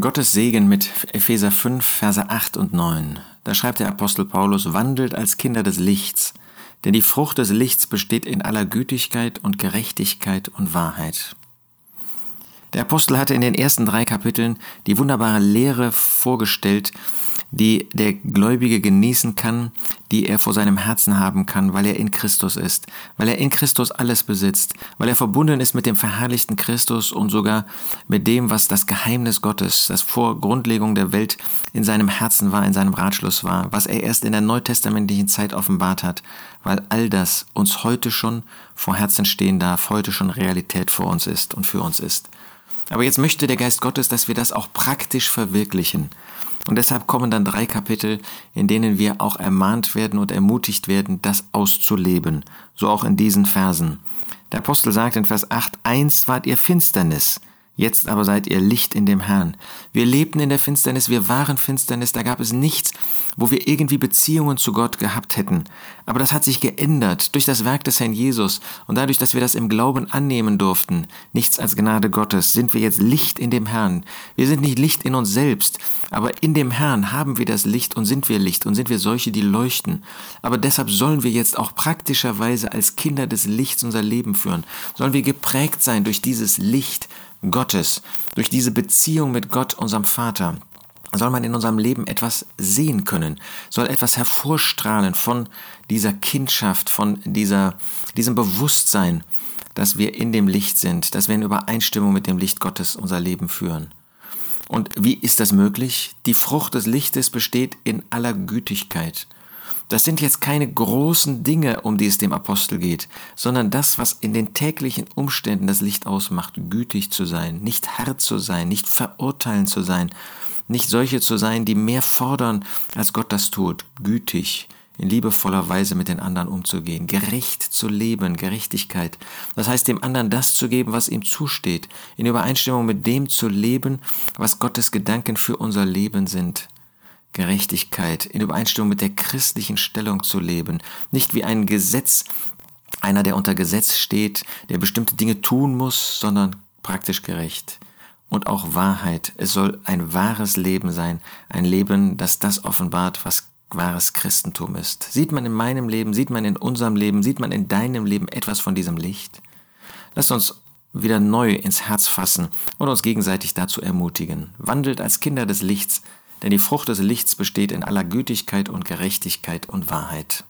Gottes Segen mit Epheser 5, Verse 8 und 9. Da schreibt der Apostel Paulus, wandelt als Kinder des Lichts, denn die Frucht des Lichts besteht in aller Gütigkeit und Gerechtigkeit und Wahrheit. Der Apostel hatte in den ersten drei Kapiteln die wunderbare Lehre vorgestellt, die der Gläubige genießen kann, die er vor seinem Herzen haben kann, weil er in Christus ist, weil er in Christus alles besitzt, weil er verbunden ist mit dem verherrlichten Christus und sogar mit dem, was das Geheimnis Gottes, das vor Grundlegung der Welt in seinem Herzen war, in seinem Ratschluss war, was er erst in der neutestamentlichen Zeit offenbart hat, weil all das uns heute schon vor Herzen stehen darf, heute schon Realität vor uns ist und für uns ist. Aber jetzt möchte der Geist Gottes, dass wir das auch praktisch verwirklichen. Und deshalb kommen dann drei Kapitel, in denen wir auch ermahnt werden und ermutigt werden, das auszuleben. So auch in diesen Versen. Der Apostel sagt in Vers 8, eins wart ihr Finsternis, Jetzt aber seid ihr Licht in dem Herrn. Wir lebten in der Finsternis, wir waren Finsternis, da gab es nichts, wo wir irgendwie Beziehungen zu Gott gehabt hätten. Aber das hat sich geändert durch das Werk des Herrn Jesus und dadurch, dass wir das im Glauben annehmen durften, nichts als Gnade Gottes, sind wir jetzt Licht in dem Herrn. Wir sind nicht Licht in uns selbst, aber in dem Herrn haben wir das Licht und sind wir Licht und sind wir solche, die leuchten. Aber deshalb sollen wir jetzt auch praktischerweise als Kinder des Lichts unser Leben führen. Sollen wir geprägt sein durch dieses Licht, Gottes, durch diese Beziehung mit Gott, unserem Vater, soll man in unserem Leben etwas sehen können, soll etwas hervorstrahlen von dieser Kindschaft, von dieser, diesem Bewusstsein, dass wir in dem Licht sind, dass wir in Übereinstimmung mit dem Licht Gottes unser Leben führen. Und wie ist das möglich? Die Frucht des Lichtes besteht in aller Gütigkeit. Das sind jetzt keine großen Dinge, um die es dem Apostel geht, sondern das, was in den täglichen Umständen das Licht ausmacht, gütig zu sein, nicht hart zu sein, nicht verurteilen zu sein, nicht solche zu sein, die mehr fordern, als Gott das tut, gütig, in liebevoller Weise mit den anderen umzugehen, gerecht zu leben, Gerechtigkeit. Das heißt, dem anderen das zu geben, was ihm zusteht, in Übereinstimmung mit dem zu leben, was Gottes Gedanken für unser Leben sind. Gerechtigkeit, in Übereinstimmung mit der christlichen Stellung zu leben, nicht wie ein Gesetz, einer, der unter Gesetz steht, der bestimmte Dinge tun muss, sondern praktisch gerecht. Und auch Wahrheit. Es soll ein wahres Leben sein, ein Leben, das das offenbart, was wahres Christentum ist. Sieht man in meinem Leben, sieht man in unserem Leben, sieht man in deinem Leben etwas von diesem Licht? Lass uns wieder neu ins Herz fassen und uns gegenseitig dazu ermutigen. Wandelt als Kinder des Lichts, denn die Frucht des Lichts besteht in aller Gütigkeit und Gerechtigkeit und Wahrheit.